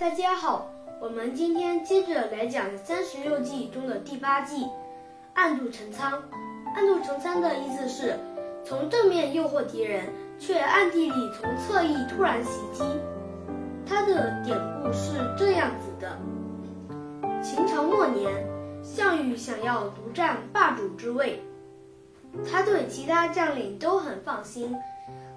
大家好，我们今天接着来讲三十六计中的第八计“暗度陈仓”。暗度陈仓的意思是从正面诱惑敌人，却暗地里从侧翼突然袭击。它的典故是这样子的：秦朝末年，项羽想要独占霸主之位，他对其他将领都很放心。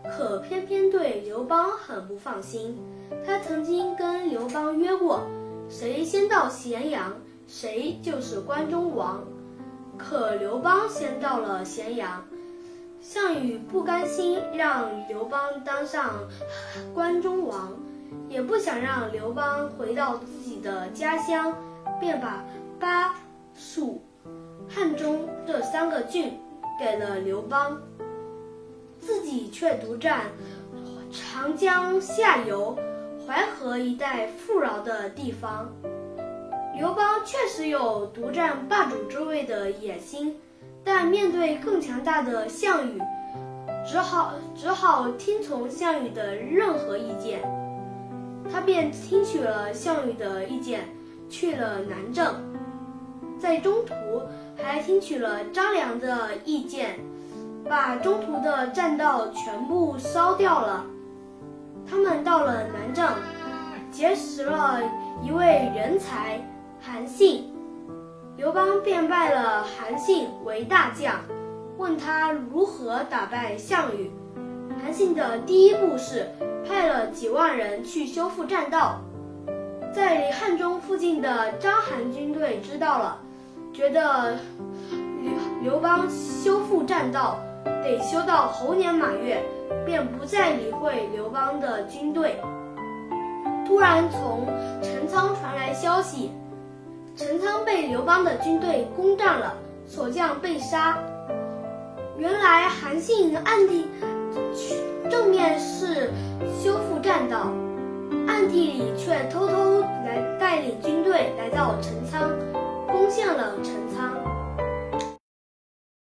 可偏偏对刘邦很不放心。他曾经跟刘邦约过，谁先到咸阳，谁就是关中王。可刘邦先到了咸阳，项羽不甘心让刘邦当上关中王，也不想让刘邦回到自己的家乡，便把巴、蜀、汉中这三个郡给了刘邦。自己却独占长江下游、淮河一带富饶的地方。刘邦确实有独占霸主之位的野心，但面对更强大的项羽，只好只好听从项羽的任何意见。他便听取了项羽的意见，去了南郑，在中途还听取了张良的意见。把中途的栈道全部烧掉了。他们到了南郑，结识了一位人才韩信。刘邦便拜了韩信为大将，问他如何打败项羽。韩信的第一步是派了几万人去修复栈道。在汉中附近的章邯军队知道了，觉得刘刘邦修复栈道。得修到猴年马月，便不再理会刘邦的军队。突然从陈仓传来消息，陈仓被刘邦的军队攻占了，守将被杀。原来韩信暗地正面是修复栈道，暗地里却偷偷来带领军队来到陈仓，攻陷了陈仓。